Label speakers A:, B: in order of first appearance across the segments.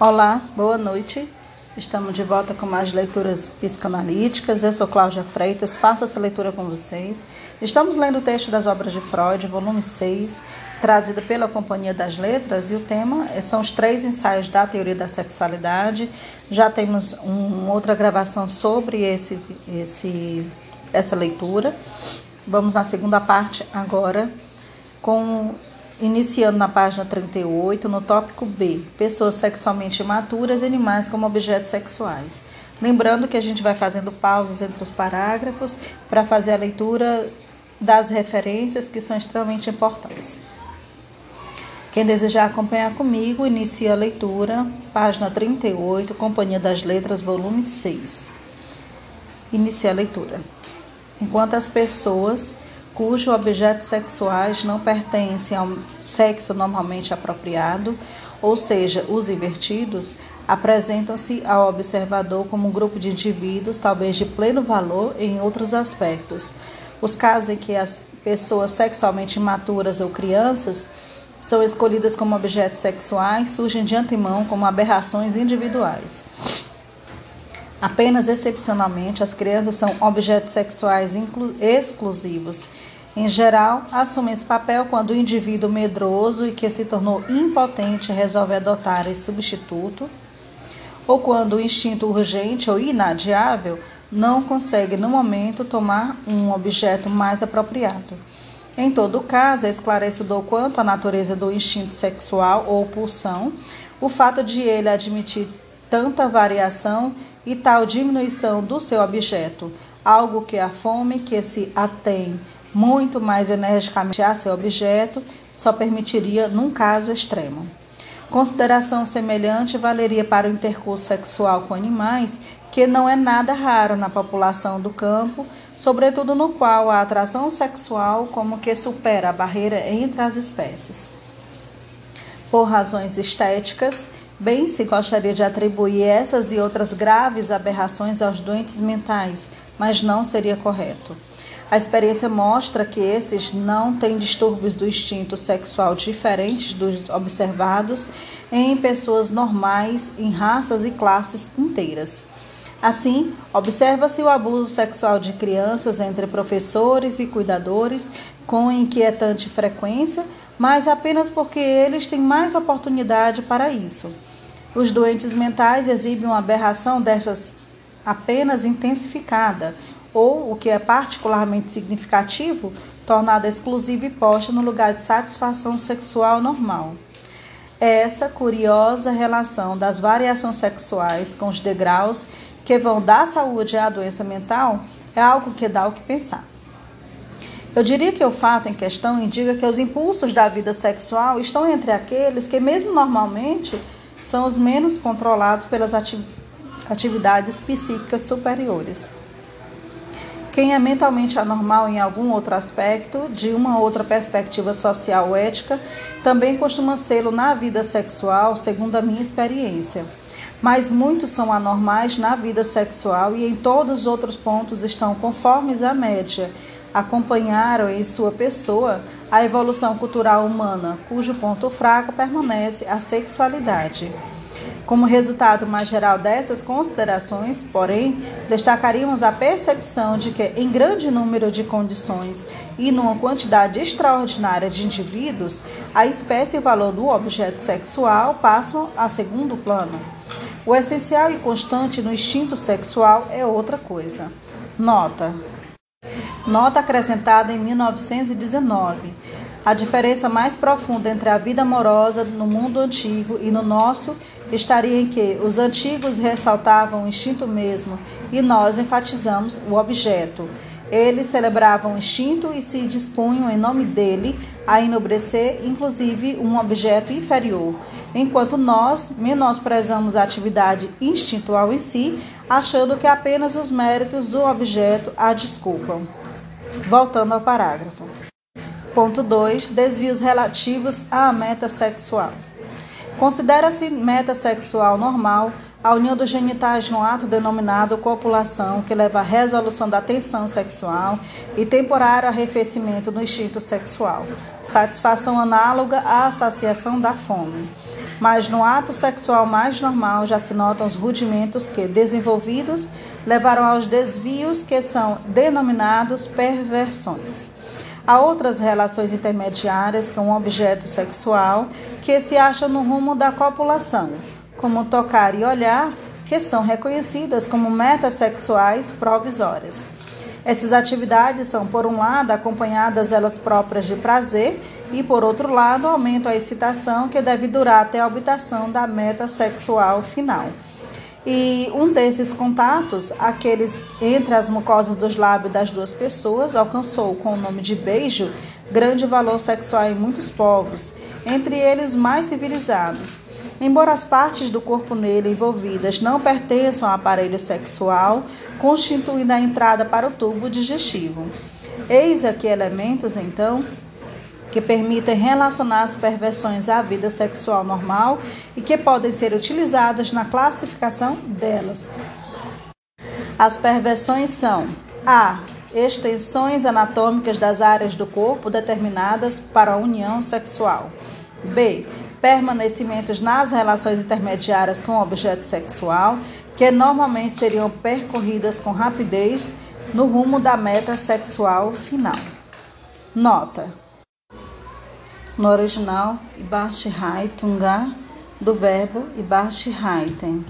A: Olá, boa noite. Estamos de volta com mais leituras psicanalíticas. Eu sou Cláudia Freitas, faço essa leitura com vocês. Estamos lendo o texto das obras de Freud, volume 6, trazido pela Companhia das Letras, e o tema são os três ensaios da teoria da sexualidade. Já temos uma outra gravação sobre esse, esse, essa leitura. Vamos na segunda parte agora com Iniciando na página 38, no tópico B, pessoas sexualmente imaturas e animais como objetos sexuais. Lembrando que a gente vai fazendo pausas entre os parágrafos para fazer a leitura das referências que são extremamente importantes. Quem desejar acompanhar comigo, inicia a leitura, página 38, Companhia das Letras, volume 6. Inicia a leitura. Enquanto as pessoas cujos objetos sexuais não pertencem ao sexo normalmente apropriado, ou seja, os invertidos, apresentam-se ao observador como um grupo de indivíduos, talvez de pleno valor em outros aspectos. Os casos em que as pessoas sexualmente imaturas ou crianças são escolhidas como objetos sexuais surgem de antemão como aberrações individuais. Apenas excepcionalmente, as crianças são objetos sexuais exclusivos. Em geral, assumem esse papel quando o indivíduo medroso e que se tornou impotente resolve adotar esse substituto, ou quando o instinto urgente ou inadiável não consegue, no momento, tomar um objeto mais apropriado. Em todo caso, é esclarecedor quanto à natureza do instinto sexual ou pulsão, o fato de ele admitir tanta variação e tal diminuição do seu objeto, algo que a fome que se atém muito mais energicamente a seu objeto só permitiria num caso extremo. Consideração semelhante valeria para o intercurso sexual com animais, que não é nada raro na população do campo, sobretudo no qual a atração sexual como que supera a barreira entre as espécies. Por razões estéticas, Bem se gostaria de atribuir essas e outras graves aberrações aos doentes mentais, mas não seria correto. A experiência mostra que esses não têm distúrbios do instinto sexual diferentes dos observados em pessoas normais, em raças e classes inteiras. Assim, observa-se o abuso sexual de crianças entre professores e cuidadores com inquietante frequência mas apenas porque eles têm mais oportunidade para isso. Os doentes mentais exibem uma aberração destas apenas intensificada, ou, o que é particularmente significativo, tornada exclusiva e posta no lugar de satisfação sexual normal. Essa curiosa relação das variações sexuais com os degraus que vão da saúde à doença mental é algo que dá o que pensar. Eu diria que o fato em questão indica que os impulsos da vida sexual estão entre aqueles que, mesmo normalmente, são os menos controlados pelas atividades psíquicas superiores. Quem é mentalmente anormal em algum outro aspecto, de uma outra perspectiva social ou ética, também costuma sê-lo na vida sexual, segundo a minha experiência. Mas muitos são anormais na vida sexual e em todos os outros pontos estão conformes à média, acompanharam em sua pessoa a evolução cultural humana, cujo ponto fraco permanece a sexualidade. Como resultado mais geral dessas considerações, porém, destacaríamos a percepção de que, em grande número de condições e numa quantidade extraordinária de indivíduos, a espécie e o valor do objeto sexual passam a segundo plano. O essencial e constante no instinto sexual é outra coisa. Nota: Nota acrescentada em 1919. A diferença mais profunda entre a vida amorosa no mundo antigo e no nosso estaria em que os antigos ressaltavam o instinto mesmo e nós enfatizamos o objeto. Eles celebravam o instinto e se dispunham, em nome dele, a enobrecer, inclusive, um objeto inferior, enquanto nós menosprezamos a atividade instintual em si, achando que apenas os méritos do objeto a desculpam. Voltando ao parágrafo. Ponto 2. Desvios relativos à meta sexual. Considera-se meta sexual normal a união dos genitais no ato denominado copulação, que leva à resolução da tensão sexual e temporário arrefecimento no instinto sexual, satisfação análoga à saciação da fome. Mas no ato sexual mais normal já se notam os rudimentos que, desenvolvidos, levaram aos desvios que são denominados perversões. Há outras relações intermediárias com o objeto sexual que se acham no rumo da copulação como tocar e olhar, que são reconhecidas como metas sexuais provisórias. Essas atividades são, por um lado, acompanhadas elas próprias de prazer e, por outro lado, aumentam a excitação que deve durar até a obtenção da meta sexual final. E um desses contatos, aqueles entre as mucosas dos lábios das duas pessoas, alcançou com o nome de beijo grande valor sexual em muitos povos, entre eles mais civilizados. Embora as partes do corpo nele envolvidas não pertençam ao aparelho sexual, constituindo a entrada para o tubo digestivo. Eis aqui elementos, então, que permitem relacionar as perversões à vida sexual normal e que podem ser utilizados na classificação delas. As perversões são a extensões anatômicas das áreas do corpo determinadas para a união sexual. B permanecimentos nas relações intermediárias com o objeto sexual, que normalmente seriam percorridas com rapidez no rumo da meta sexual final. Nota: no original, Ibashihaitunga, do verbo Ibashihaiten,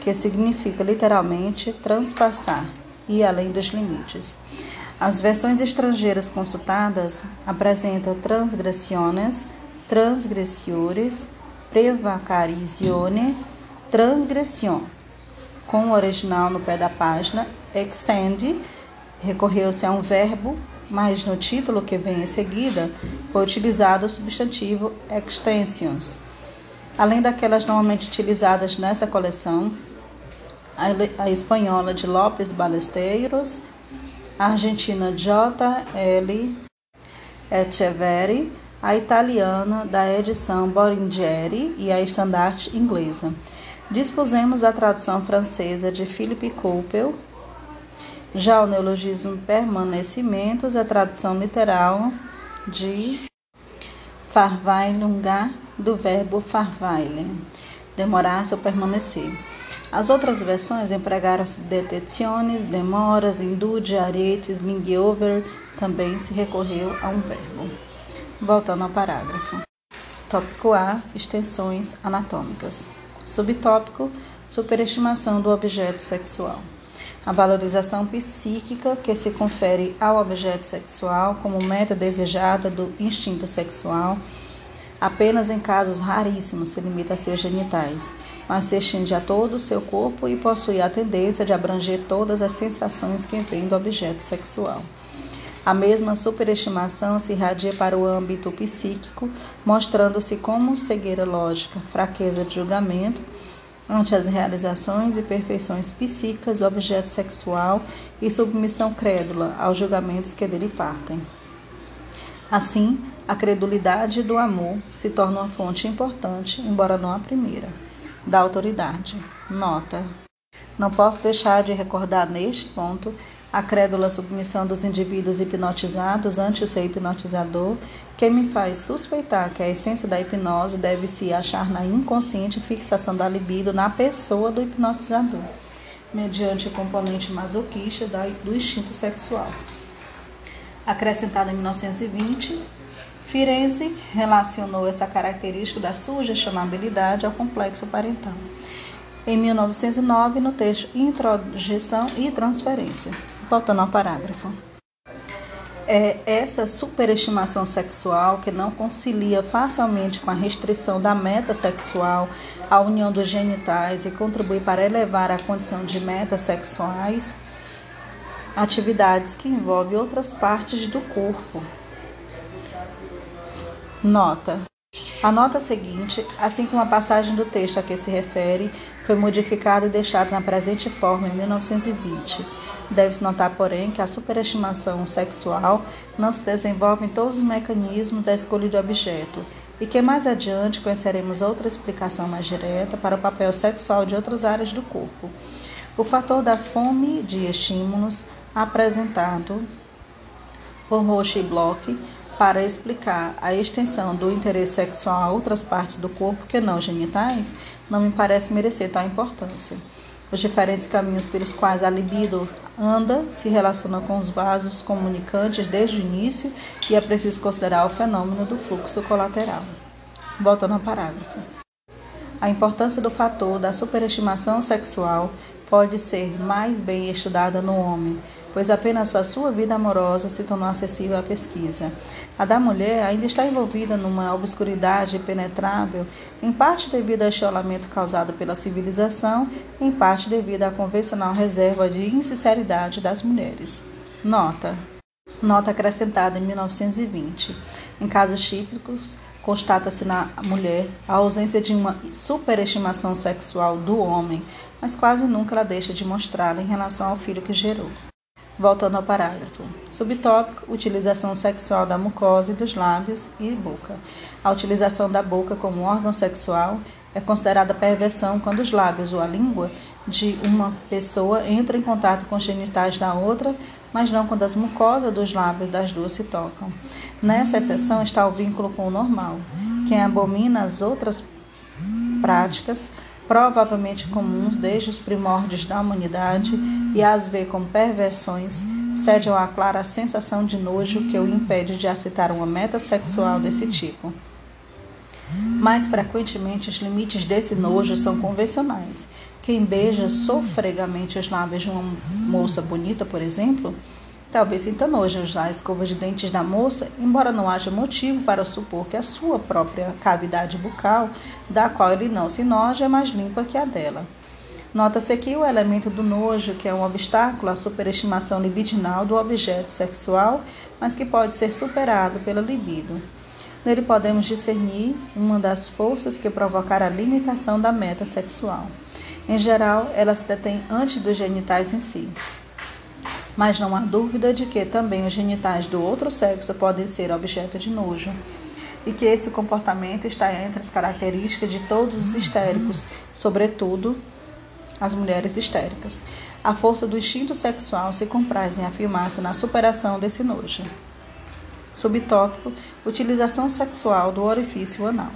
A: que significa literalmente transpassar e além dos limites. As versões estrangeiras consultadas apresentam transgressiones transgressores, prevacarisione, transgression. Com o original no pé da página, extend, recorreu-se a um verbo, mas no título que vem em seguida foi utilizado o substantivo extensions. Além daquelas normalmente utilizadas nessa coleção, a espanhola de Lopes Balesteiros, a argentina J. L. Echeverri, a italiana da edição Boringeri e a estandarte inglesa. Dispusemos a tradução francesa de Philippe Coupel. Já o neologismo permanecimentos, a tradução literal de Farweilungar, do verbo farweilen, demorar-se ou permanecer. As outras versões empregaram-se detenções, demoras, indude, aretes, lingover, também se recorreu a um verbo. Voltando ao parágrafo. Tópico A: extensões anatômicas. Subtópico: superestimação do objeto sexual. A valorização psíquica que se confere ao objeto sexual como meta desejada do instinto sexual, apenas em casos raríssimos se limita a seus genitais, mas se estende a todo o seu corpo e possui a tendência de abranger todas as sensações que vêm do objeto sexual. A mesma superestimação se irradia para o âmbito psíquico, mostrando-se como cegueira lógica, fraqueza de julgamento ante as realizações e perfeições psíquicas do objeto sexual e submissão crédula aos julgamentos que dele partem. Assim, a credulidade do amor se torna uma fonte importante, embora não a primeira, da autoridade. Nota: Não posso deixar de recordar neste ponto a crédula submissão dos indivíduos hipnotizados ante o seu hipnotizador, que me faz suspeitar que a essência da hipnose deve se achar na inconsciente fixação da libido na pessoa do hipnotizador, mediante o componente masoquista do instinto sexual. Acrescentada em 1920, Firenze relacionou essa característica da sugestionabilidade ao complexo parental. Em 1909, no texto Introjeção e Transferência. Voltando ao parágrafo. É essa superestimação sexual que não concilia facilmente com a restrição da meta sexual, a união dos genitais e contribui para elevar a condição de metas sexuais, atividades que envolvem outras partes do corpo. Nota: a nota seguinte, assim como a passagem do texto a que se refere, foi modificada e deixada na presente forma em 1920. Deve-se notar, porém, que a superestimação sexual não se desenvolve em todos os mecanismos da escolha de objeto. e que mais adiante conheceremos outra explicação mais direta para o papel sexual de outras áreas do corpo. O fator da fome de estímulos apresentado por Roche e Bloch para explicar a extensão do interesse sexual a outras partes do corpo que não genitais não me parece merecer tal importância. Os diferentes caminhos pelos quais a libido anda se relacionam com os vasos comunicantes desde o início e é preciso considerar o fenômeno do fluxo colateral. Voltando ao parágrafo. A importância do fator da superestimação sexual pode ser mais bem estudada no homem, pois apenas a sua vida amorosa se tornou acessível à pesquisa. A da mulher ainda está envolvida numa obscuridade penetrável, em parte devido ao isolamento causado pela civilização, em parte devido à convencional reserva de insinceridade das mulheres. Nota. Nota acrescentada em 1920. Em casos típicos, constata-se na mulher a ausência de uma superestimação sexual do homem, mas quase nunca ela deixa de mostrá-la em relação ao filho que gerou. Voltando ao parágrafo. Subtópico: utilização sexual da mucosa e dos lábios e boca. A utilização da boca como órgão sexual é considerada perversão quando os lábios ou a língua de uma pessoa entram em contato com os genitais da outra, mas não quando as mucosas dos lábios das duas se tocam. Nessa exceção está o vínculo com o normal. Quem abomina as outras práticas provavelmente comuns desde os primórdios da humanidade, e as vê como perversões, cede ao clara a sensação de nojo que o impede de aceitar uma meta sexual desse tipo. Mais frequentemente, os limites desse nojo são convencionais. Quem beija sofregamente os lábios de uma moça bonita, por exemplo, Talvez sinta nojo usar escova de dentes da moça, embora não haja motivo para supor que a sua própria cavidade bucal, da qual ele não se noja, é mais limpa que a dela. Nota-se aqui o elemento do nojo, que é um obstáculo à superestimação libidinal do objeto sexual, mas que pode ser superado pela libido. Nele podemos discernir uma das forças que provocará a limitação da meta sexual. Em geral, ela se detém antes dos genitais em si mas não há dúvida de que também os genitais do outro sexo podem ser objeto de nojo e que esse comportamento está entre as características de todos os histéricos, sobretudo as mulheres histéricas. A força do instinto sexual se compraz em afirmar-se na superação desse nojo. Subtópico: Utilização sexual do orifício anal.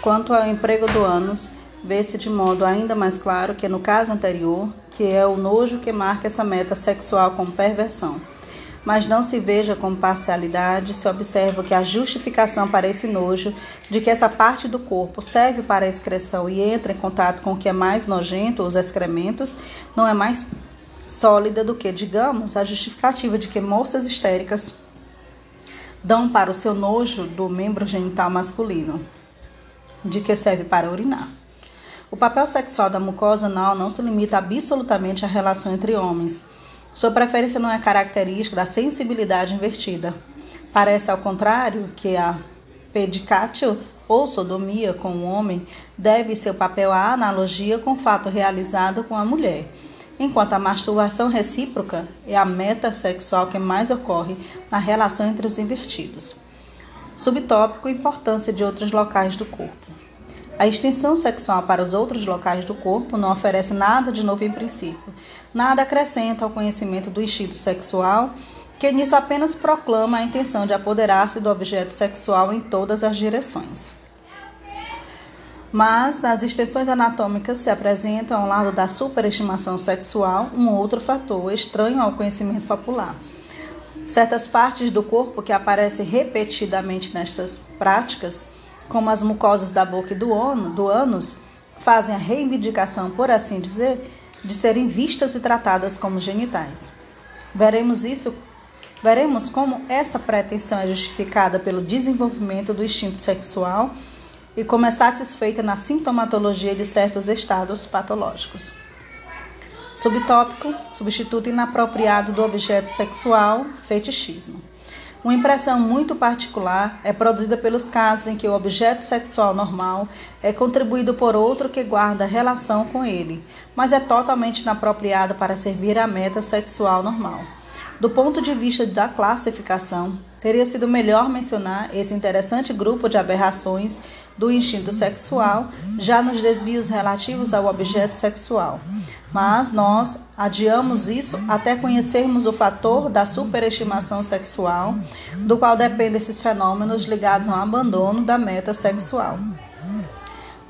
A: Quanto ao emprego do ânus, vê-se de modo ainda mais claro que no caso anterior, que é o nojo que marca essa meta sexual como perversão. Mas não se veja com parcialidade se observa que a justificação para esse nojo de que essa parte do corpo serve para a excreção e entra em contato com o que é mais nojento, os excrementos, não é mais sólida do que, digamos, a justificativa de que moças histéricas dão para o seu nojo do membro genital masculino, de que serve para urinar. O papel sexual da mucosa anal não se limita absolutamente à relação entre homens. Sua preferência não é característica da sensibilidade invertida. Parece, ao contrário, que a pedicatio ou sodomia com o homem deve seu papel à analogia com o fato realizado com a mulher, enquanto a masturbação recíproca é a meta sexual que mais ocorre na relação entre os invertidos. Subtópico: Importância de outros locais do corpo. A extensão sexual para os outros locais do corpo não oferece nada de novo em princípio, nada acrescenta ao conhecimento do instinto sexual, que nisso apenas proclama a intenção de apoderar-se do objeto sexual em todas as direções. Mas nas extensões anatômicas se apresenta, ao lado da superestimação sexual, um outro fator estranho ao conhecimento popular. Certas partes do corpo que aparecem repetidamente nestas práticas como as mucosas da boca e do, ono, do ânus, fazem a reivindicação, por assim dizer, de serem vistas e tratadas como genitais. Veremos isso, veremos como essa pretensão é justificada pelo desenvolvimento do instinto sexual e como é satisfeita na sintomatologia de certos estados patológicos. Subtópico: substituto inapropriado do objeto sexual, fetichismo. Uma impressão muito particular é produzida pelos casos em que o objeto sexual normal é contribuído por outro que guarda relação com ele, mas é totalmente inapropriado para servir à meta sexual normal. Do ponto de vista da classificação, teria sido melhor mencionar esse interessante grupo de aberrações do instinto sexual, já nos desvios relativos ao objeto sexual. Mas nós adiamos isso até conhecermos o fator da superestimação sexual, do qual dependem esses fenômenos ligados ao abandono da meta sexual.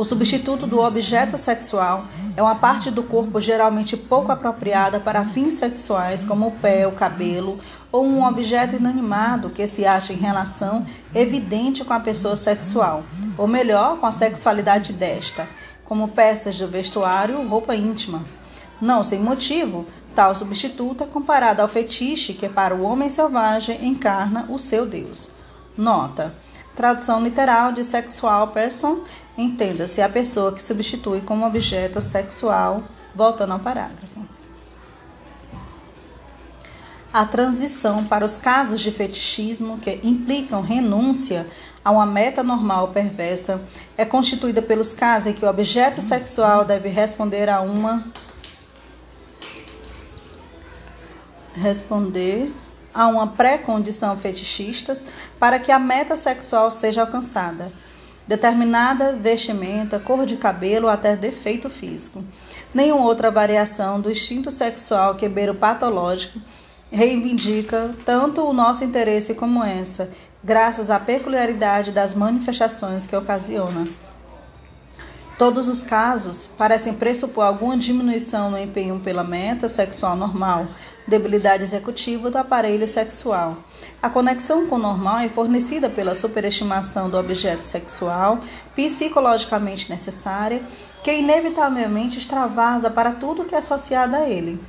A: O substituto do objeto sexual é uma parte do corpo geralmente pouco apropriada para fins sexuais, como o pé, o cabelo, ou um objeto inanimado que se acha em relação evidente com a pessoa sexual, ou melhor, com a sexualidade desta, como peças de vestuário ou roupa íntima. Não sem motivo, tal substituto é comparado ao fetiche que para o homem selvagem encarna o seu Deus. Nota: tradução literal de sexual person Entenda-se a pessoa que substitui como objeto sexual, voltando ao parágrafo. A transição para os casos de fetichismo que implicam renúncia a uma meta normal perversa é constituída pelos casos em que o objeto sexual deve responder a uma responder a uma pré-condição fetichista para que a meta sexual seja alcançada determinada vestimenta, cor de cabelo ou até defeito físico. Nenhuma outra variação do instinto sexual que beira o patológico reivindica tanto o nosso interesse como essa, graças à peculiaridade das manifestações que ocasiona. Todos os casos parecem pressupor alguma diminuição no empenho pela meta sexual normal, debilidade executiva do aparelho sexual. A conexão com o normal é fornecida pela superestimação do objeto sexual, psicologicamente necessária, que inevitavelmente extravasa para tudo que é associado a ele.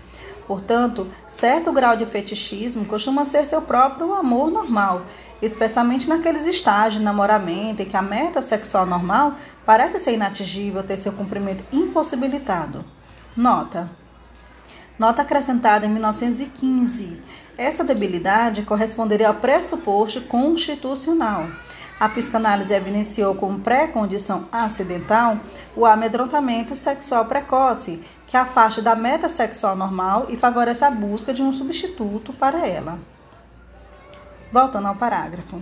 A: Portanto, certo grau de fetichismo costuma ser seu próprio amor normal, especialmente naqueles estágios de namoramento em que a meta sexual normal parece ser inatingível, ter seu cumprimento impossibilitado. Nota: nota acrescentada em 1915. Essa debilidade corresponderia ao pressuposto constitucional. A psicanálise evidenciou como pré-condição acidental o amedrontamento sexual precoce, que afasta da meta sexual normal e favorece a busca de um substituto para ela. Voltando ao parágrafo.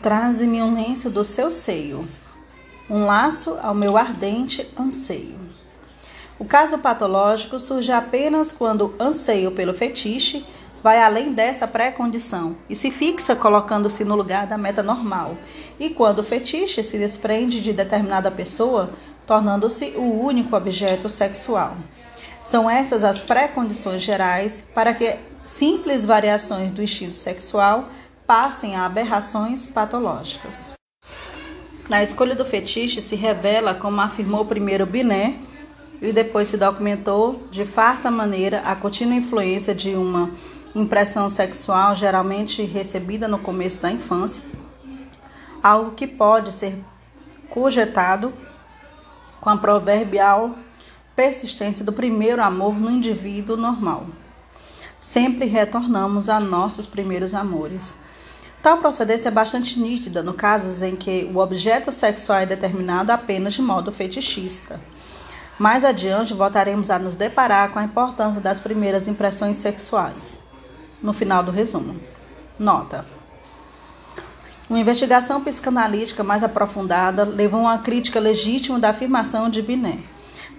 A: Traze-me um lenço do seu seio, um laço ao meu ardente anseio. O caso patológico surge apenas quando o anseio pelo fetiche vai além dessa pré-condição e se fixa colocando-se no lugar da meta normal, e quando o fetiche se desprende de determinada pessoa, tornando-se o único objeto sexual. São essas as pré-condições gerais para que simples variações do instinto sexual passem a aberrações patológicas. Na escolha do fetiche se revela, como afirmou primeiro Binet, e depois se documentou de farta maneira a contínua influência de uma impressão sexual geralmente recebida no começo da infância, algo que pode ser cogetado com a proverbial persistência do primeiro amor no indivíduo normal. Sempre retornamos a nossos primeiros amores. Tal procedência é bastante nítida no casos em que o objeto sexual é determinado apenas de modo fetichista. Mais adiante, voltaremos a nos deparar com a importância das primeiras impressões sexuais. No final do resumo. Nota: uma investigação psicanalítica mais aprofundada levou a uma crítica legítima da afirmação de Binet.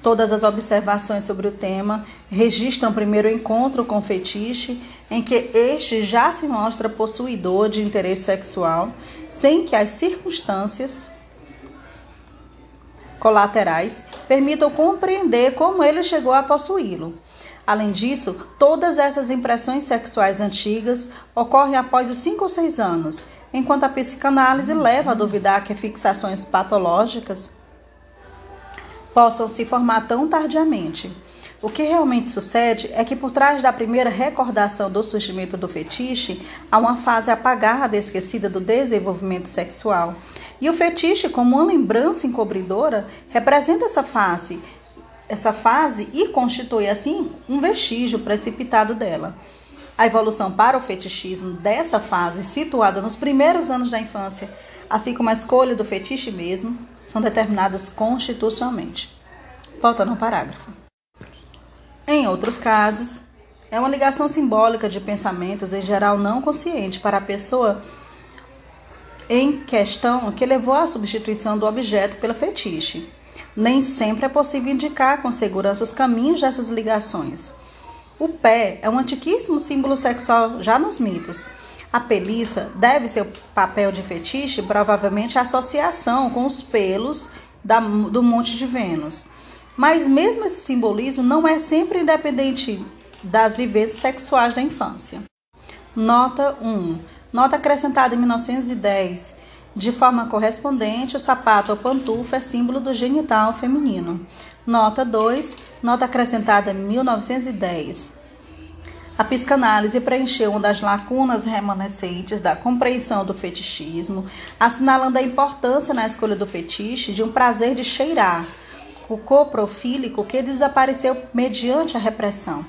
A: Todas as observações sobre o tema registram primeiro o encontro com o fetiche, em que este já se mostra possuidor de interesse sexual, sem que as circunstâncias colaterais permitam compreender como ele chegou a possuí-lo. Além disso, todas essas impressões sexuais antigas ocorrem após os 5 ou 6 anos, enquanto a psicanálise leva a duvidar que fixações patológicas possam se formar tão tardiamente. O que realmente sucede é que por trás da primeira recordação do surgimento do fetiche, há uma fase apagada esquecida do desenvolvimento sexual. E o fetiche, como uma lembrança encobridora, representa essa fase, essa fase e constitui assim um vestígio precipitado dela. A evolução para o fetichismo dessa fase, situada nos primeiros anos da infância, assim como a escolha do fetiche mesmo, são determinadas constitucionalmente. Voltando ao parágrafo. Em outros casos, é uma ligação simbólica de pensamentos, em geral não consciente, para a pessoa em questão que levou à substituição do objeto pelo fetiche. Nem sempre é possível indicar com segurança os caminhos dessas ligações. O pé é um antiquíssimo símbolo sexual já nos mitos. A peliça deve seu papel de fetiche provavelmente à associação com os pelos da, do Monte de Vênus. Mas mesmo esse simbolismo não é sempre independente das vivências sexuais da infância. Nota 1. Nota acrescentada em 1910. De forma correspondente, o sapato ou pantufa é símbolo do genital feminino. Nota 2. Nota acrescentada em 1910. A psicanálise preencheu uma das lacunas remanescentes da compreensão do fetichismo, assinalando a importância na escolha do fetiche de um prazer de cheirar, o coprofílico que desapareceu mediante a repressão.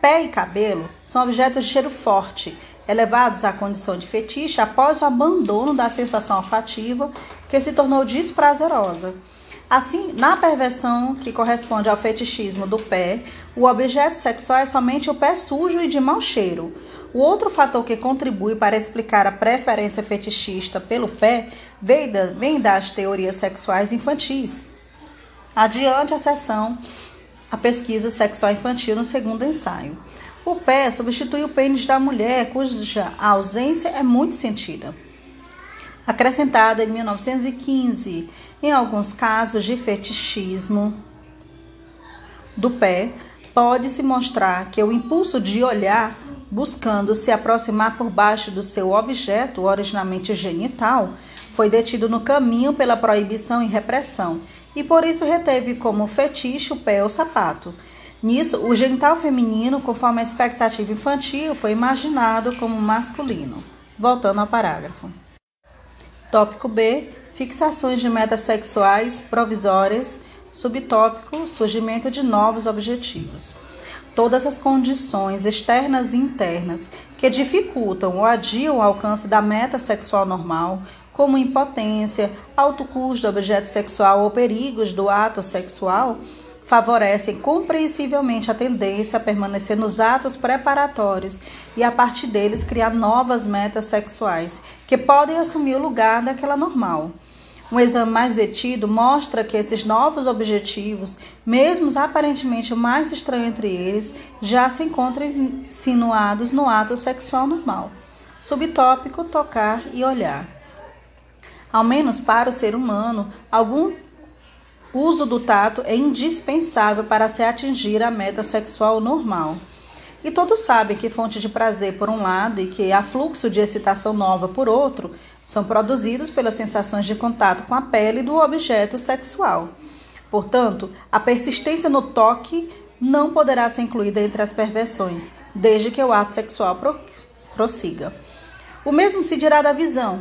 A: Pé e cabelo são objetos de cheiro forte, elevados à condição de fetiche após o abandono da sensação olfativa que se tornou desprazerosa. Assim, na perversão que corresponde ao fetichismo do pé, o objeto sexual é somente o pé sujo e de mau cheiro. O outro fator que contribui para explicar a preferência fetichista pelo pé vem das teorias sexuais infantis. Adiante a sessão a pesquisa sexual infantil no segundo ensaio. O pé substitui o pênis da mulher, cuja ausência é muito sentida. Acrescentada em 1915, em alguns casos de fetichismo do pé, pode-se mostrar que o impulso de olhar, buscando se aproximar por baixo do seu objeto, originalmente genital, foi detido no caminho pela proibição e repressão e por isso reteve como fetiche o pé ou sapato. Nisso, o genital feminino, conforme a expectativa infantil, foi imaginado como masculino. Voltando ao parágrafo. Tópico B: fixações de metas sexuais provisórias. Subtópico: surgimento de novos objetivos. Todas as condições externas e internas que dificultam ou adiam o alcance da meta sexual normal, como impotência, alto custo do objeto sexual ou perigos do ato sexual, favorecem compreensivelmente a tendência a permanecer nos atos preparatórios e a partir deles criar novas metas sexuais que podem assumir o lugar daquela normal. Um exame mais detido mostra que esses novos objetivos, mesmo aparentemente mais estranhos entre eles, já se encontram insinuados no ato sexual normal. Subtópico: tocar e olhar. Ao menos para o ser humano, algum uso do tato é indispensável para se atingir a meta sexual normal. E todos sabem que fonte de prazer por um lado e que afluxo de excitação nova por outro são produzidos pelas sensações de contato com a pele do objeto sexual. Portanto, a persistência no toque não poderá ser incluída entre as perversões, desde que o ato sexual prossiga. O mesmo se dirá da visão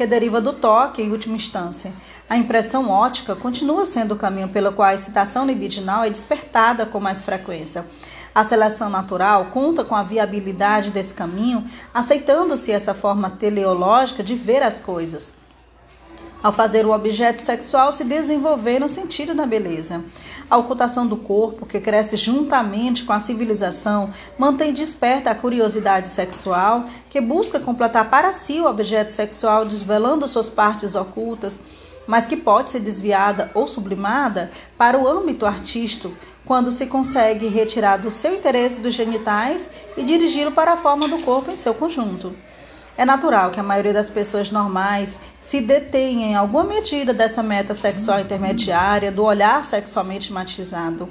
A: que deriva do toque em última instância. A impressão ótica continua sendo o caminho pelo qual a excitação libidinal é despertada com mais frequência. A seleção natural conta com a viabilidade desse caminho, aceitando-se essa forma teleológica de ver as coisas ao fazer o objeto sexual se desenvolver no sentido da beleza. A ocultação do corpo, que cresce juntamente com a civilização, mantém desperta a curiosidade sexual, que busca completar para si o objeto sexual, desvelando suas partes ocultas, mas que pode ser desviada ou sublimada para o âmbito artístico, quando se consegue retirar do seu interesse dos genitais e dirigi-lo para a forma do corpo em seu conjunto. É natural que a maioria das pessoas normais se detenha em alguma medida dessa meta sexual intermediária, do olhar sexualmente matizado.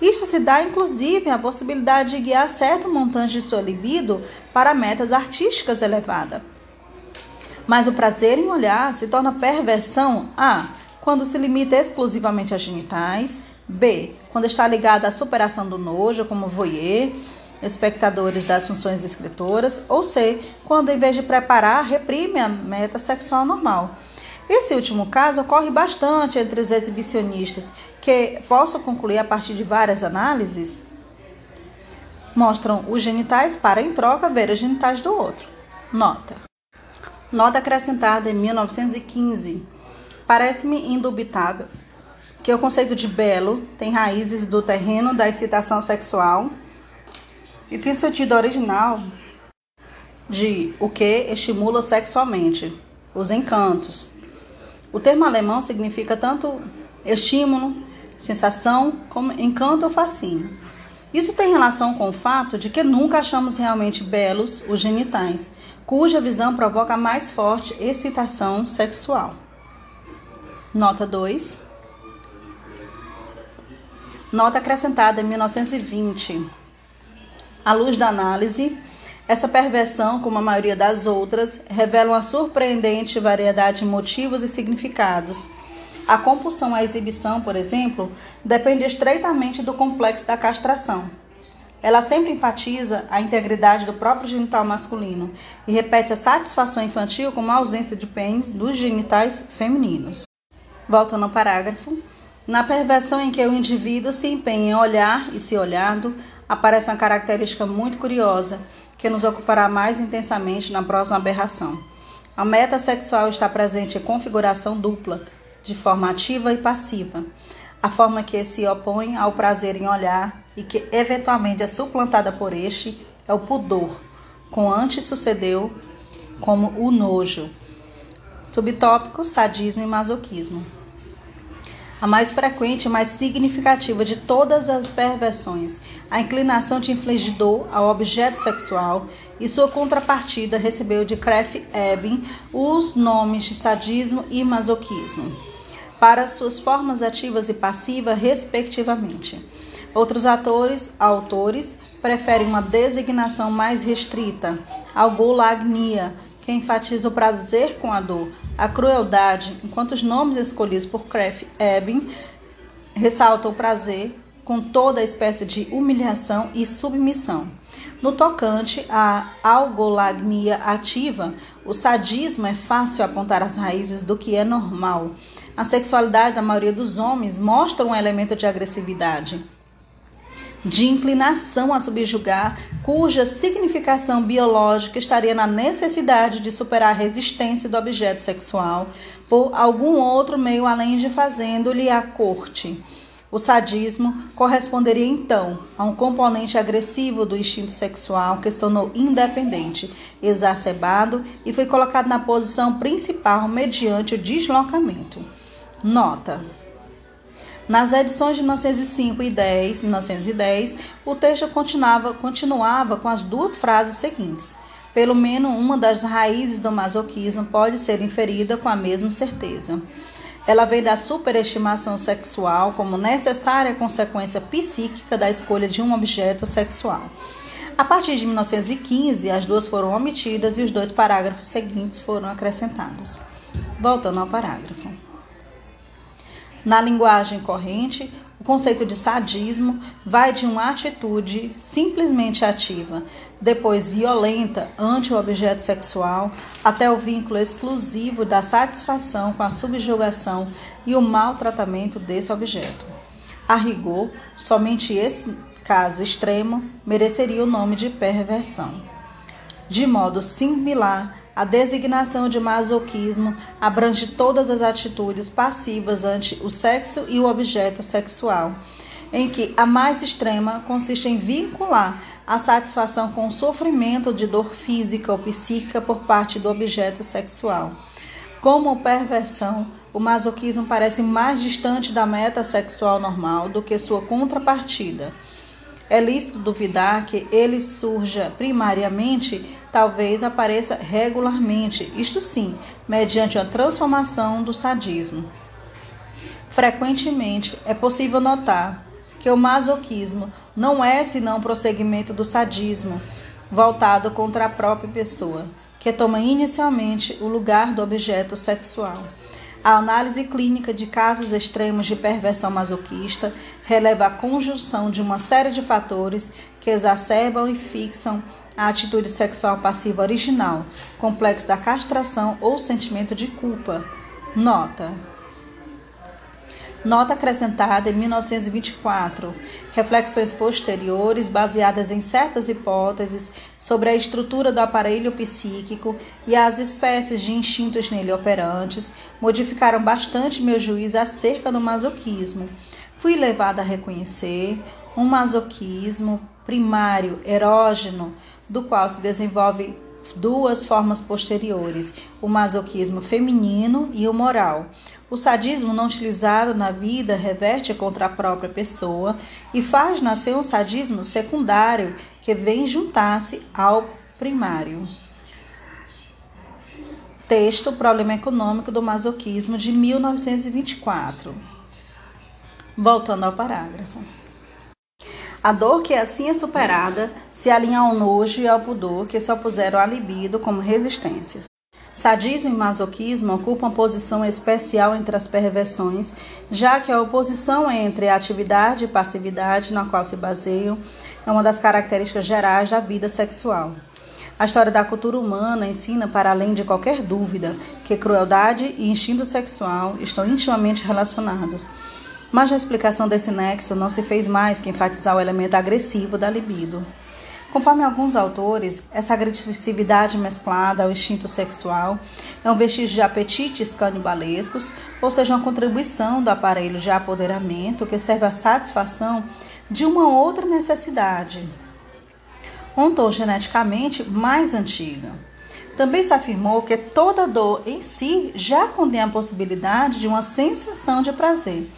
A: Isso se dá, inclusive, a possibilidade de guiar certo montante de sua libido para metas artísticas elevadas. Mas o prazer em olhar se torna perversão A. Quando se limita exclusivamente a genitais. B. Quando está ligada à superação do nojo, como voyeur espectadores das funções escritoras, ou C, quando em vez de preparar, reprime a meta sexual normal. Esse último caso ocorre bastante entre os exibicionistas, que posso concluir a partir de várias análises, mostram os genitais para em troca ver os genitais do outro. Nota. Nota acrescentada em 1915. Parece-me indubitável que o conceito de belo tem raízes do terreno da excitação sexual e tem sentido original de o que estimula sexualmente, os encantos. O termo alemão significa tanto estímulo, sensação, como encanto ou fascínio. Isso tem relação com o fato de que nunca achamos realmente belos os genitais, cuja visão provoca mais forte excitação sexual. Nota 2. Nota acrescentada em 1920. À luz da análise, essa perversão, como a maioria das outras, revela uma surpreendente variedade de motivos e significados. A compulsão à exibição, por exemplo, depende estreitamente do complexo da castração. Ela sempre enfatiza a integridade do próprio genital masculino e repete a satisfação infantil como a ausência de pênis dos genitais femininos. Voltando ao parágrafo. Na perversão em que o indivíduo se empenha em olhar e se olhado, aparece uma característica muito curiosa que nos ocupará mais intensamente na próxima aberração. A meta sexual está presente em configuração dupla, de forma ativa e passiva. A forma que se opõe ao prazer em olhar e que eventualmente é suplantada por este é o pudor, com antes sucedeu como o nojo. Subtópico: sadismo e masoquismo. A mais frequente e mais significativa de todas as perversões, a inclinação de infligir dor ao objeto sexual e sua contrapartida recebeu de Kref Ebing os nomes de sadismo e masoquismo, para suas formas ativas e passivas, respectivamente. Outros atores, autores, preferem uma designação mais restrita, algolagnia, que enfatiza o prazer com a dor, a crueldade, enquanto os nomes escolhidos por Kraft Ebing ressaltam o prazer com toda a espécie de humilhação e submissão. No tocante à algolagnia ativa, o sadismo é fácil apontar as raízes do que é normal. A sexualidade da maioria dos homens mostra um elemento de agressividade, de inclinação a subjugar, cuja significação biológica estaria na necessidade de superar a resistência do objeto sexual por algum outro meio além de fazendo-lhe a corte. O sadismo corresponderia então a um componente agressivo do instinto sexual que se tornou independente, exacerbado e foi colocado na posição principal mediante o deslocamento. Nota: nas edições de 1905 e 10, 1910, o texto continuava, continuava com as duas frases seguintes. Pelo menos uma das raízes do masoquismo pode ser inferida com a mesma certeza. Ela vem da superestimação sexual como necessária consequência psíquica da escolha de um objeto sexual. A partir de 1915, as duas foram omitidas e os dois parágrafos seguintes foram acrescentados. Voltando ao parágrafo. Na linguagem corrente, o conceito de sadismo vai de uma atitude simplesmente ativa, depois violenta ante o objeto sexual, até o vínculo exclusivo da satisfação com a subjugação e o maltratamento desse objeto. A rigor, somente esse caso extremo mereceria o nome de perversão. De modo similar, a designação de masoquismo abrange todas as atitudes passivas ante o sexo e o objeto sexual, em que a mais extrema consiste em vincular a satisfação com o sofrimento de dor física ou psíquica por parte do objeto sexual. Como perversão, o masoquismo parece mais distante da meta sexual normal do que sua contrapartida é lícito duvidar que ele surja primariamente, talvez apareça regularmente, isto sim, mediante a transformação do sadismo. Frequentemente é possível notar que o masoquismo não é senão prosseguimento do sadismo, voltado contra a própria pessoa, que toma inicialmente o lugar do objeto sexual. A análise clínica de casos extremos de perversão masoquista releva a conjunção de uma série de fatores que exacerbam e fixam a atitude sexual passiva original, complexo da castração ou sentimento de culpa. Nota: Nota acrescentada em 1924. Reflexões posteriores baseadas em certas hipóteses sobre a estrutura do aparelho psíquico e as espécies de instintos nele operantes modificaram bastante meu juízo acerca do masoquismo. Fui levada a reconhecer, um masoquismo primário erógeno, do qual se desenvolve duas formas posteriores, o masoquismo feminino e o moral. O sadismo não utilizado na vida reverte contra a própria pessoa e faz nascer um sadismo secundário que vem juntar-se ao primário. Texto Problema Econômico do Masoquismo de 1924. Voltando ao parágrafo. A dor que assim é superada se alinha ao nojo e ao pudor que se opuseram à libido como resistências. Sadismo e masoquismo ocupam posição especial entre as perversões, já que a oposição entre atividade e passividade, na qual se baseiam, é uma das características gerais da vida sexual. A história da cultura humana ensina, para além de qualquer dúvida, que crueldade e instinto sexual estão intimamente relacionados mas a explicação desse nexo não se fez mais que enfatizar o elemento agressivo da libido. Conforme alguns autores, essa agressividade mesclada ao instinto sexual é um vestígio de apetites canibalescos, ou seja, uma contribuição do aparelho de apoderamento que serve à satisfação de uma outra necessidade, ontogeneticamente mais antiga. Também se afirmou que toda dor em si já contém a possibilidade de uma sensação de prazer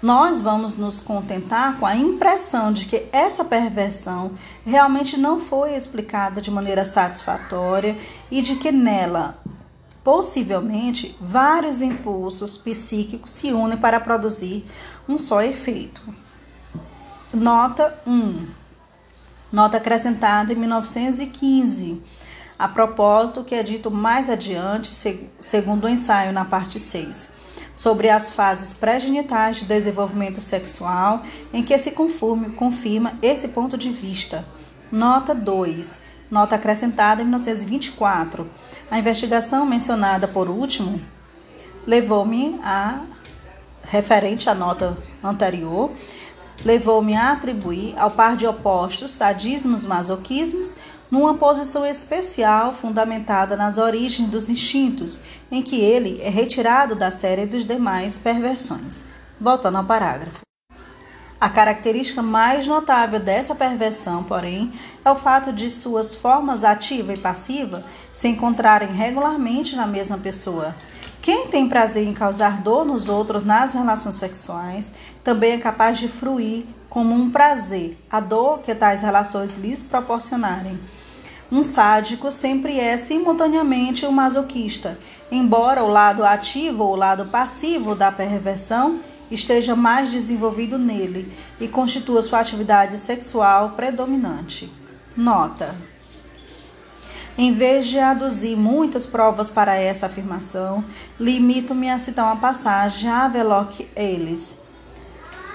A: nós vamos nos contentar com a impressão de que essa perversão realmente não foi explicada de maneira satisfatória e de que nela, possivelmente, vários impulsos psíquicos se unem para produzir um só efeito. Nota 1. Nota acrescentada em 1915. A propósito, que é dito mais adiante, segundo o ensaio na parte 6 sobre as fases pré-genitais do desenvolvimento sexual, em que se conforme, confirma esse ponto de vista. Nota 2. Nota acrescentada em 1924. A investigação mencionada por último levou-me a referente à nota anterior, levou-me a atribuir ao par de opostos sadismos masoquismos numa posição especial fundamentada nas origens dos instintos, em que ele é retirado da série dos demais perversões. Voltando ao parágrafo. A característica mais notável dessa perversão, porém, é o fato de suas formas ativa e passiva se encontrarem regularmente na mesma pessoa. Quem tem prazer em causar dor nos outros nas relações sexuais também é capaz de fruir como um prazer a dor que tais relações lhes proporcionarem. Um sádico sempre é simultaneamente um masoquista, embora o lado ativo ou o lado passivo da perversão esteja mais desenvolvido nele e constitua sua atividade sexual predominante. Nota: em vez de aduzir muitas provas para essa afirmação, limito-me a citar uma passagem de Havelock Ellis.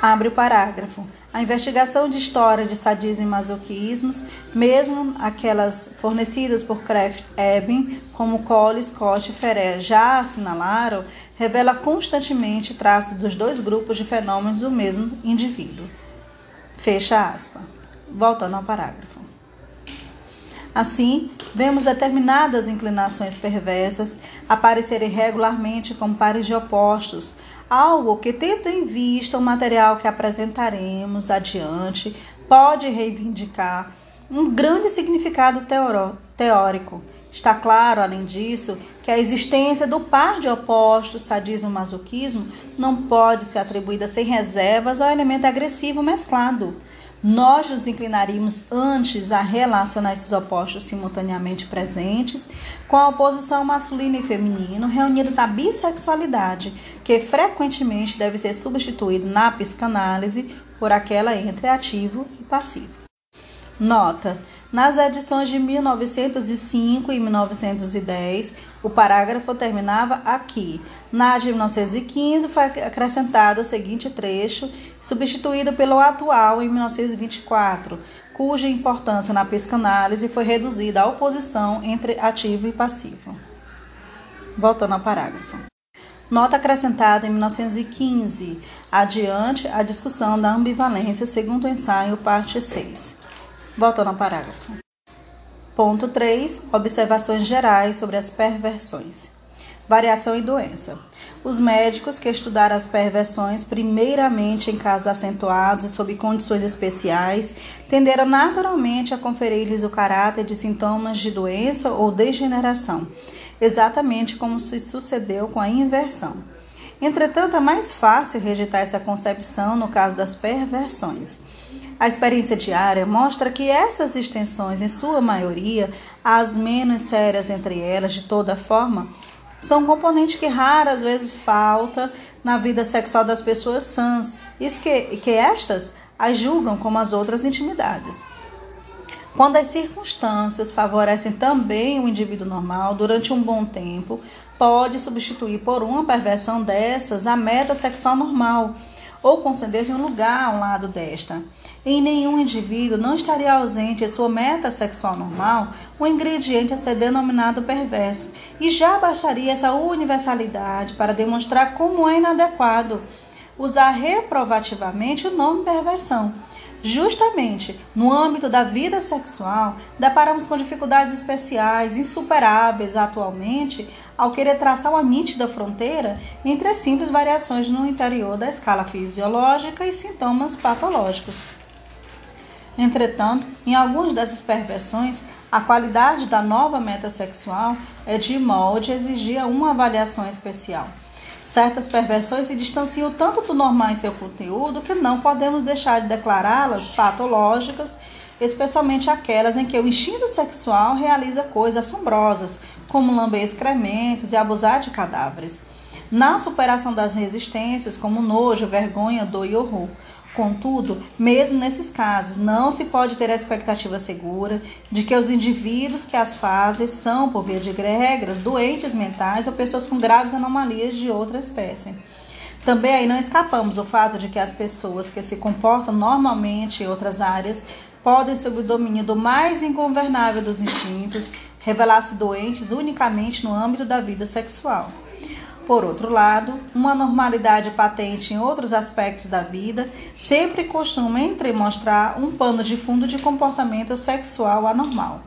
A: Abre o parágrafo. A investigação de história de sadismo e masoquismos, mesmo aquelas fornecidas por Kraft Ebing, como Cole, Scott e Ferrer já assinalaram, revela constantemente traços dos dois grupos de fenômenos do mesmo indivíduo. Fecha aspa. Voltando ao parágrafo. Assim, vemos determinadas inclinações perversas aparecerem regularmente como pares de opostos, algo que, tendo em vista o material que apresentaremos adiante, pode reivindicar um grande significado teórico. Está claro, além disso, que a existência do par de opostos, sadismo e masoquismo, não pode ser atribuída sem reservas ao elemento agressivo mesclado nós nos inclinaríamos antes a relacionar esses opostos simultaneamente presentes com a oposição masculino e feminino reunida na bissexualidade, que frequentemente deve ser substituída na psicanálise por aquela entre ativo e passivo. Nota: nas edições de 1905 e 1910, o parágrafo terminava aqui. Na de 1915 foi acrescentado o seguinte trecho, substituído pelo atual em 1924, cuja importância na psicanálise foi reduzida à oposição entre ativo e passivo. Voltando ao parágrafo. Nota acrescentada em 1915. Adiante, a discussão da ambivalência, segundo o ensaio, parte 6. Voltando ao parágrafo. Ponto 3. Observações gerais sobre as perversões. Variação e doença. Os médicos que estudaram as perversões, primeiramente em casos acentuados e sob condições especiais, tenderam naturalmente a conferir-lhes o caráter de sintomas de doença ou degeneração, exatamente como se sucedeu com a inversão. Entretanto, é mais fácil rejeitar essa concepção no caso das perversões. A experiência diária mostra que essas extensões, em sua maioria, as menos sérias entre elas, de toda forma, são um componente que raras vezes falta na vida sexual das pessoas sãs e que, que estas as julgam como as outras intimidades. Quando as circunstâncias favorecem também o indivíduo normal durante um bom tempo, pode substituir por uma perversão dessas a meta sexual normal, ou conceder-lhe um lugar ao lado desta. Em nenhum indivíduo não estaria ausente em sua meta sexual normal um ingrediente a ser denominado perverso, e já bastaria essa universalidade para demonstrar como é inadequado usar reprovativamente o nome perversão Justamente no âmbito da vida sexual, deparamos com dificuldades especiais, insuperáveis atualmente, ao querer traçar uma nítida fronteira entre as simples variações no interior da escala fisiológica e sintomas patológicos. Entretanto, em algumas dessas perversões, a qualidade da nova meta sexual é de molde exigir uma avaliação especial. Certas perversões se distanciam tanto do normal em seu conteúdo que não podemos deixar de declará-las patológicas, especialmente aquelas em que o instinto sexual realiza coisas assombrosas, como lamber excrementos e abusar de cadáveres. Na superação das resistências, como nojo, vergonha, dor e horror. Contudo, mesmo nesses casos, não se pode ter a expectativa segura de que os indivíduos que as fazem são, por via de regras, doentes mentais ou pessoas com graves anomalias de outra espécie. Também aí não escapamos do fato de que as pessoas que se comportam normalmente em outras áreas podem, sob o domínio do mais ingovernável dos instintos, revelar-se doentes unicamente no âmbito da vida sexual. Por outro lado, uma normalidade patente em outros aspectos da vida sempre costuma entremostrar um pano de fundo de comportamento sexual anormal.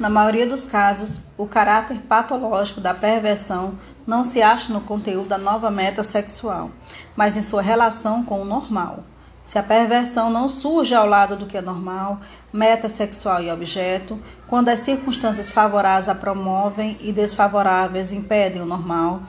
A: Na maioria dos casos, o caráter patológico da perversão não se acha no conteúdo da nova meta sexual, mas em sua relação com o normal. Se a perversão não surge ao lado do que é normal, meta sexual e objeto, quando as circunstâncias favoráveis a promovem e desfavoráveis impedem o normal,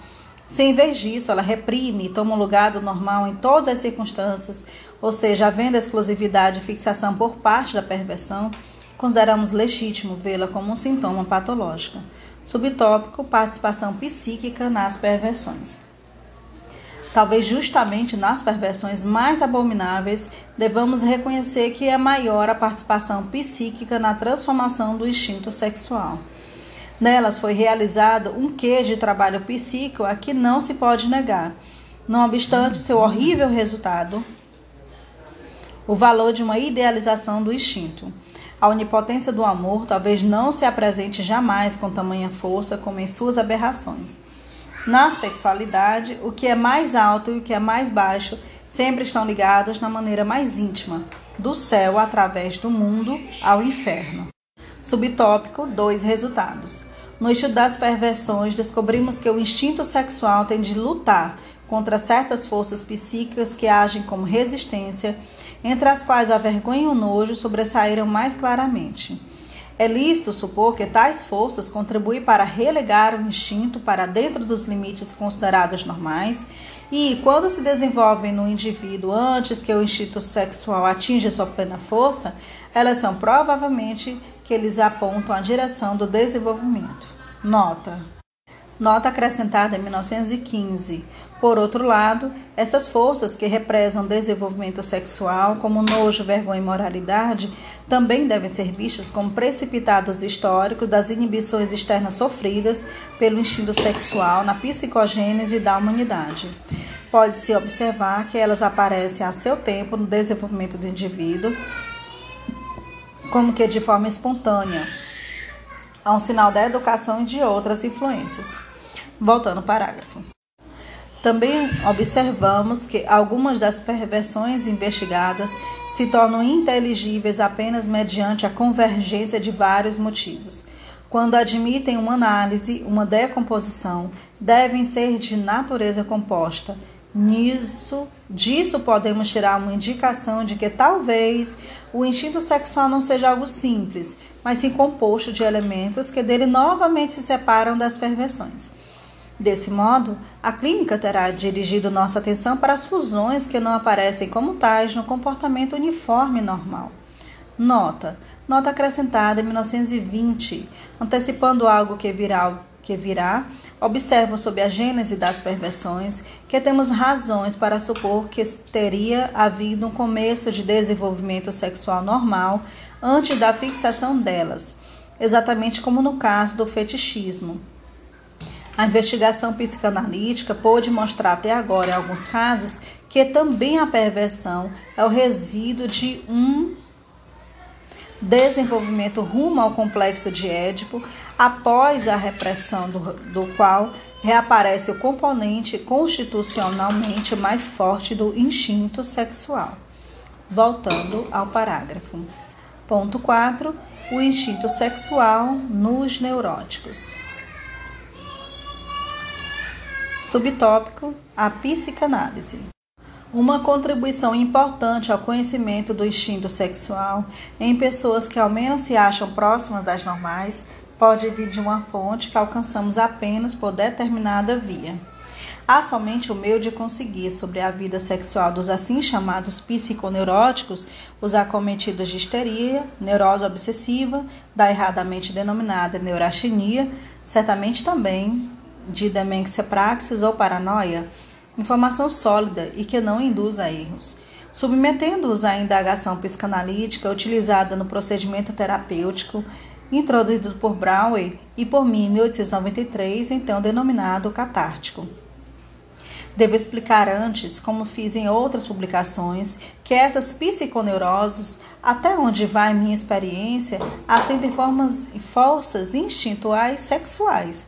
A: se em vez disso ela reprime e toma o lugar do normal em todas as circunstâncias, ou seja, havendo exclusividade e fixação por parte da perversão, consideramos legítimo vê-la como um sintoma patológico. Subtópico: participação psíquica nas perversões. Talvez justamente nas perversões mais abomináveis devamos reconhecer que é maior a participação psíquica na transformação do instinto sexual. Nelas foi realizado um quê de trabalho psíquico a que não se pode negar. Não obstante seu horrível resultado, o valor de uma idealização do instinto. A onipotência do amor talvez não se apresente jamais com tamanha força como em suas aberrações. Na sexualidade, o que é mais alto e o que é mais baixo sempre estão ligados na maneira mais íntima, do céu através do mundo ao inferno. Subtópico: dois resultados. No estudo das perversões, descobrimos que o instinto sexual tem de lutar contra certas forças psíquicas que agem como resistência, entre as quais a vergonha e o nojo sobressaíram mais claramente. É lícito supor que tais forças contribuem para relegar o instinto para dentro dos limites considerados normais e, quando se desenvolvem no indivíduo antes que o instinto sexual atinja sua plena força, elas são provavelmente que eles apontam a direção do desenvolvimento. Nota: Nota acrescentada em 1915. Por outro lado, essas forças que represam desenvolvimento sexual, como nojo, vergonha e moralidade, também devem ser vistas como precipitados históricos das inibições externas sofridas pelo instinto sexual na psicogênese da humanidade. Pode-se observar que elas aparecem a seu tempo no desenvolvimento do indivíduo, como que de forma espontânea, a um sinal da educação e de outras influências. Voltando ao parágrafo. Também observamos que algumas das perversões investigadas se tornam inteligíveis apenas mediante a convergência de vários motivos. quando admitem uma análise, uma decomposição, devem ser de natureza composta. Nisso, disso podemos tirar uma indicação de que talvez o instinto sexual não seja algo simples, mas sim composto de elementos que dele novamente se separam das perversões. Desse modo, a clínica terá dirigido nossa atenção para as fusões que não aparecem como tais no comportamento uniforme normal. Nota: nota acrescentada em 1920, antecipando algo que virá, que virá, observo sob a gênese das perversões que temos razões para supor que teria havido um começo de desenvolvimento sexual normal antes da fixação delas, exatamente como no caso do fetichismo. A investigação psicanalítica pôde mostrar até agora, em alguns casos, que também a perversão é o resíduo de um desenvolvimento rumo ao complexo de Édipo, após a repressão do, do qual reaparece o componente constitucionalmente mais forte do instinto sexual. Voltando ao parágrafo. Ponto 4. O instinto sexual nos neuróticos. Subtópico: a psicanálise. Uma contribuição importante ao conhecimento do instinto sexual em pessoas que ao menos se acham próximas das normais pode vir de uma fonte que alcançamos apenas por determinada via. Há somente o meio de conseguir sobre a vida sexual dos assim chamados psiconeuróticos, os acometidos de histeria, neurose obsessiva, da erradamente denominada neurastenia, certamente também de demência praxis ou paranoia, informação sólida e que não induz a erros. Submetendo-os à indagação psicanalítica utilizada no procedimento terapêutico introduzido por Brownway e por mim em 1893, então denominado catártico. Devo explicar antes, como fiz em outras publicações, que essas psiconeuroses, até onde vai minha experiência, assentem formas, forças instintuais sexuais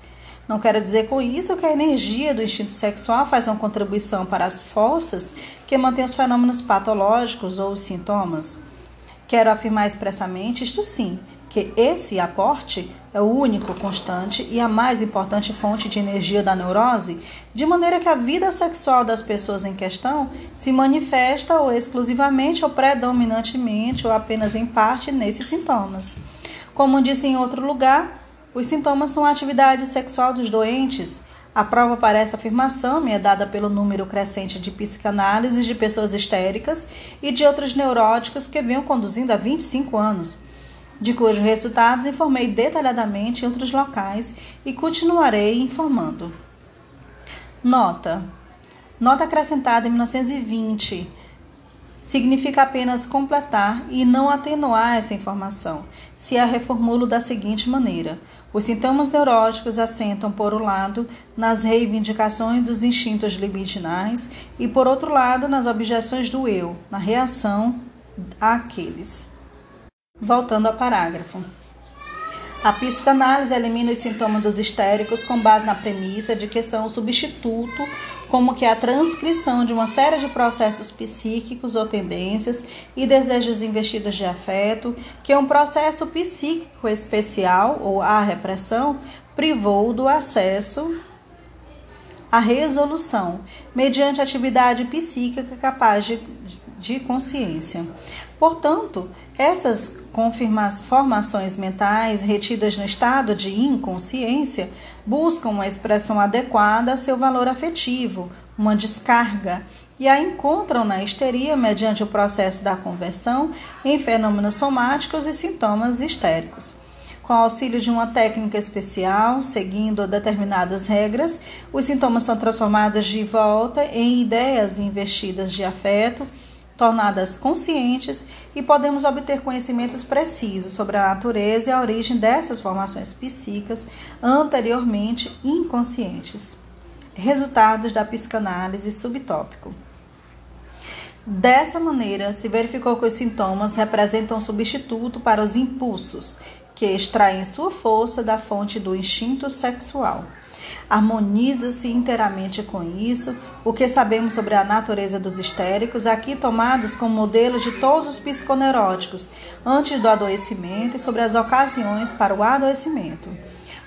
A: não quero dizer com isso que a energia do instinto sexual faz uma contribuição para as forças que mantêm os fenômenos patológicos ou os sintomas. Quero afirmar expressamente, isto sim, que esse aporte é o único constante e a mais importante fonte de energia da neurose, de maneira que a vida sexual das pessoas em questão se manifesta ou exclusivamente ou predominantemente ou apenas em parte nesses sintomas. Como disse em outro lugar, os sintomas são a atividade sexual dos doentes. A prova para essa afirmação me é dada pelo número crescente de psicanálises de pessoas histéricas e de outros neuróticos que venho conduzindo há 25 anos, de cujos resultados informei detalhadamente em outros locais e continuarei informando. Nota: Nota acrescentada em 1920 significa apenas completar e não atenuar essa informação, se a reformulo da seguinte maneira: os sintomas neuróticos assentam, por um lado, nas reivindicações dos instintos libidinais e, por outro lado, nas objeções do eu, na reação àqueles. Voltando ao parágrafo. A psicanálise elimina os sintomas dos histéricos com base na premissa de que são o substituto como que a transcrição de uma série de processos psíquicos ou tendências e desejos investidos de afeto, que um processo psíquico especial ou a repressão privou do acesso à resolução, mediante atividade psíquica capaz de, de consciência. Portanto, essas formações mentais retidas no estado de inconsciência buscam uma expressão adequada a seu valor afetivo, uma descarga, e a encontram na histeria mediante o processo da conversão em fenômenos somáticos e sintomas histéricos. Com auxílio de uma técnica especial, seguindo determinadas regras, os sintomas são transformados de volta em ideias investidas de afeto tornadas conscientes e podemos obter conhecimentos precisos sobre a natureza e a origem dessas formações psíquicas anteriormente inconscientes. Resultados da psicanálise subtópico. Dessa maneira, se verificou que os sintomas representam um substituto para os impulsos, que extraem sua força da fonte do instinto sexual. Harmoniza-se inteiramente com isso o que sabemos sobre a natureza dos histéricos, aqui tomados como modelo de todos os psiconeuróticos antes do adoecimento e sobre as ocasiões para o adoecimento.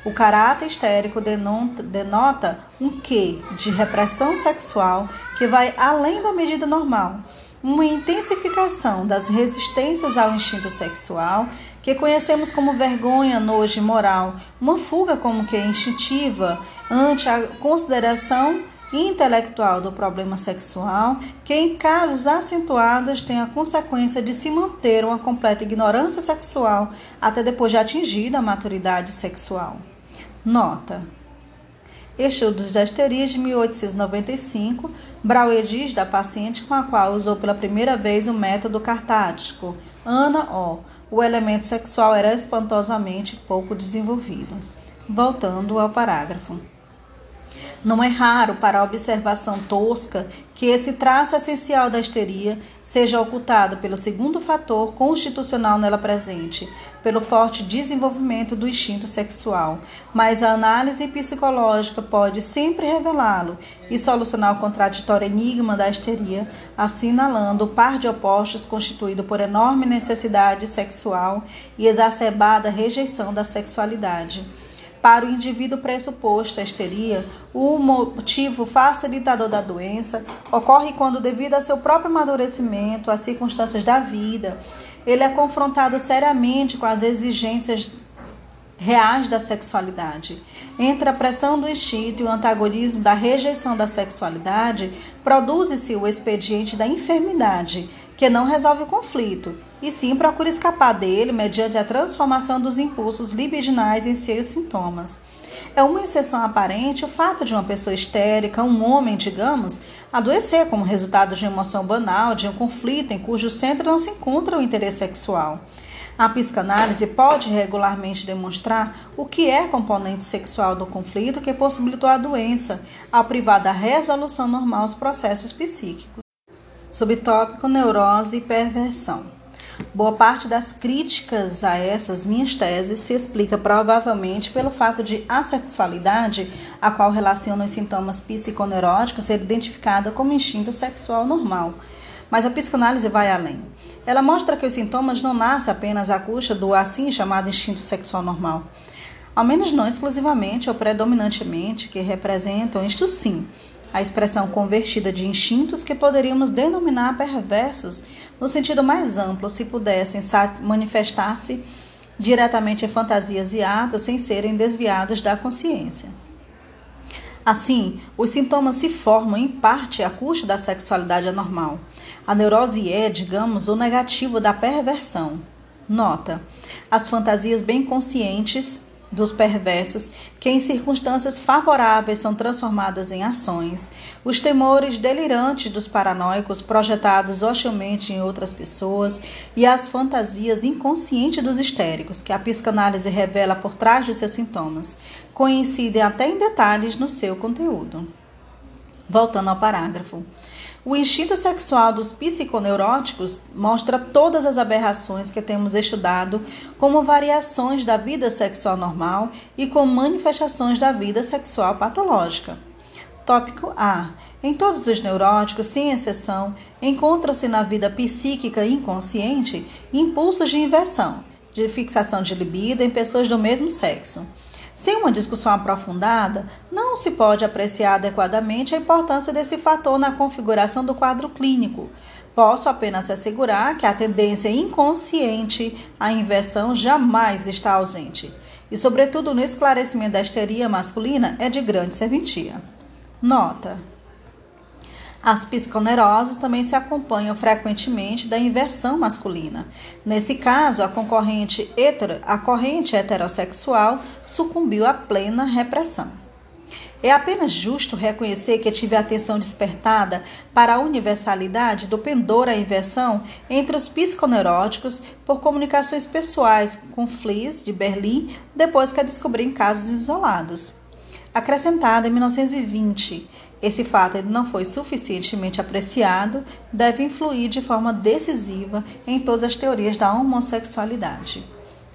A: O caráter histérico denota, um quê de repressão sexual que vai além da medida normal, uma intensificação das resistências ao instinto sexual, que conhecemos como vergonha, nojo e moral, uma fuga como que instintiva ante a consideração intelectual do problema sexual, que em casos acentuados tem a consequência de se manter uma completa ignorância sexual até depois de atingida a maturidade sexual. Nota: Estudos da histeria de 1895, Brauer diz da paciente com a qual usou pela primeira vez o método cartático. Ana O. O elemento sexual era espantosamente pouco desenvolvido. Voltando ao parágrafo. Não é raro para a observação tosca que esse traço essencial da histeria seja ocultado pelo segundo fator constitucional nela presente, pelo forte desenvolvimento do instinto sexual, mas a análise psicológica pode sempre revelá-lo e solucionar o contraditório enigma da histeria, assinalando o par de opostos constituído por enorme necessidade sexual e exacerbada rejeição da sexualidade. Para o indivíduo pressuposto a histeria, o motivo facilitador da doença ocorre quando, devido ao seu próprio amadurecimento, às circunstâncias da vida, ele é confrontado seriamente com as exigências reais da sexualidade. Entre a pressão do instinto e o antagonismo da rejeição da sexualidade, produz-se o expediente da enfermidade, que não resolve o conflito, e sim procura escapar dele mediante a transformação dos impulsos libidinais em seus sintomas. É uma exceção aparente o fato de uma pessoa histérica, um homem, digamos, adoecer como resultado de uma emoção banal, de um conflito em cujo centro não se encontra o interesse sexual. A psicanálise pode regularmente demonstrar o que é componente sexual do conflito que possibilitou a doença, ao privar da resolução normal dos processos psíquicos. Subtópico neurose e perversão. Boa parte das críticas a essas minhas teses se explica provavelmente pelo fato de a sexualidade, a qual relaciona os sintomas psiconeuróticos, ser identificada como instinto sexual normal. Mas a psicanálise vai além. Ela mostra que os sintomas não nascem apenas à custa do assim chamado instinto sexual normal. Ao menos não exclusivamente ou predominantemente, que representam, isto sim, a expressão convertida de instintos que poderíamos denominar perversos no sentido mais amplo, se pudessem manifestar-se diretamente em fantasias e atos sem serem desviados da consciência. Assim, os sintomas se formam em parte à custa da sexualidade anormal. A neurose é, digamos, o negativo da perversão. Nota: as fantasias bem conscientes dos perversos, que em circunstâncias favoráveis são transformadas em ações, os temores delirantes dos paranoicos projetados hostilmente em outras pessoas e as fantasias inconscientes dos histéricos, que a psicanálise revela por trás dos seus sintomas, coincidem até em detalhes no seu conteúdo. Voltando ao parágrafo. O instinto sexual dos psiconeuróticos mostra todas as aberrações que temos estudado como variações da vida sexual normal e como manifestações da vida sexual patológica. Tópico A. Em todos os neuróticos, sem exceção, encontram-se na vida psíquica inconsciente impulsos de inversão, de fixação de libido em pessoas do mesmo sexo. Sem uma discussão aprofundada, não se pode apreciar adequadamente a importância desse fator na configuração do quadro clínico. Posso apenas assegurar que a tendência inconsciente à inversão jamais está ausente, e, sobretudo, no esclarecimento da histeria masculina, é de grande serventia. Nota: as psiconeuroses também se acompanham frequentemente da inversão masculina. Nesse caso, a concorrente hetero, a corrente heterossexual sucumbiu à plena repressão. É apenas justo reconhecer que tive a atenção despertada para a universalidade do pendor à inversão entre os psiconeuróticos por comunicações pessoais com Flies, de Berlim, depois que a descobri em casos isolados. Acrescentada em 1920, esse fato ainda não foi suficientemente apreciado, deve influir de forma decisiva em todas as teorias da homossexualidade.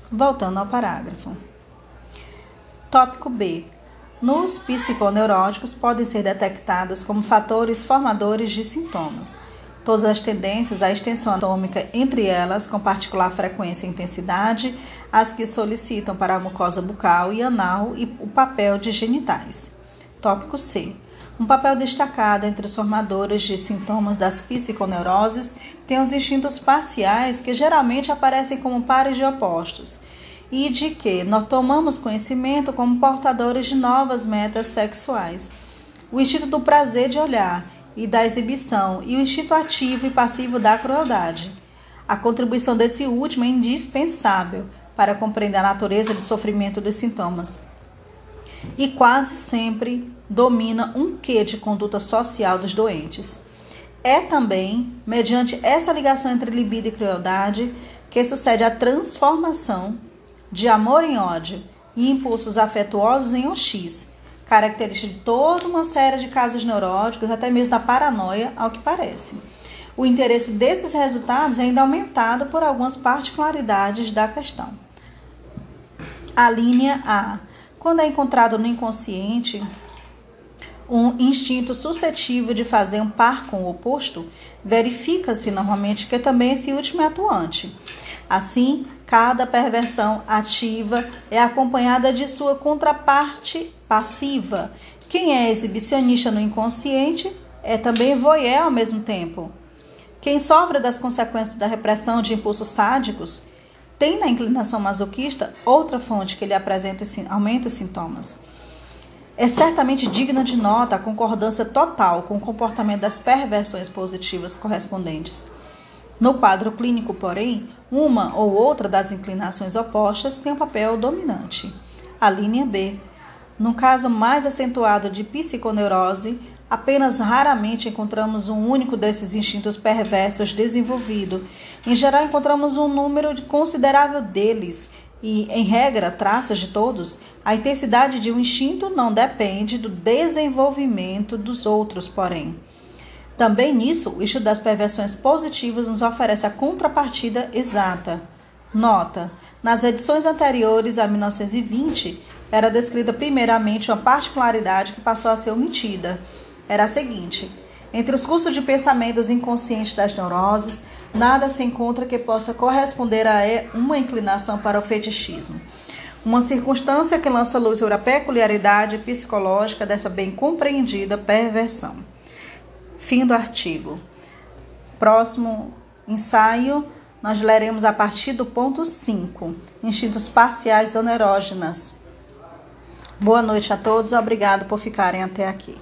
A: Voltando ao parágrafo. Tópico B. nos psiconeuróticos podem ser detectadas como fatores formadores de sintomas. Todas as tendências à extensão atômica, entre elas, com particular frequência e intensidade, as que solicitam para a mucosa bucal e anal e o papel de genitais. Tópico C. Um papel destacado entre os formadores de sintomas das psiconeuroses tem os instintos parciais, que geralmente aparecem como pares de opostos, e de que nós tomamos conhecimento como portadores de novas metas sexuais. O instinto do prazer de olhar e da exibição, e o instinto ativo e passivo da crueldade. A contribuição desse último é indispensável para compreender a natureza de sofrimento dos sintomas. E quase sempre domina um quê de conduta social dos doentes. É também, mediante essa ligação entre libido e crueldade, que sucede a transformação de amor em ódio e impulsos afetuosos em OX, característica de toda uma série de casos neuróticos, até mesmo da paranoia, ao que parece. O interesse desses resultados é ainda aumentado por algumas particularidades da questão. A linha A. Quando é encontrado no inconsciente um instinto suscetível de fazer um par com o oposto, verifica-se normalmente que também esse último é atuante. Assim, cada perversão ativa é acompanhada de sua contraparte passiva. Quem é exibicionista no inconsciente é também voyeur ao mesmo tempo. Quem sofre das consequências da repressão de impulsos sádicos tem na inclinação masoquista outra fonte que lhe apresenta aumenta os sintomas. É certamente digna de nota a concordância total com o comportamento das perversões positivas correspondentes. No quadro clínico, porém, uma ou outra das inclinações opostas tem um papel dominante. A linha B. No caso mais acentuado de psiconeurose, apenas raramente encontramos um único desses instintos perversos desenvolvido. Em geral, encontramos um número considerável deles e, em regra, traços de todos. A intensidade de um instinto não depende do desenvolvimento dos outros, porém. Também nisso, o estudo das perversões positivas nos oferece a contrapartida exata. Nota: nas edições anteriores a 1920, era descrita primeiramente uma particularidade que passou a ser omitida. Era a seguinte: entre os cursos de pensamentos inconscientes das neuroses, nada se encontra que possa corresponder a uma inclinação para o fetichismo. Uma circunstância que lança luz sobre a peculiaridade psicológica dessa bem compreendida perversão. Fim do artigo. Próximo ensaio, nós leremos a partir do ponto 5, instintos parciais onerógenas. Boa noite a todos, obrigado por ficarem até aqui.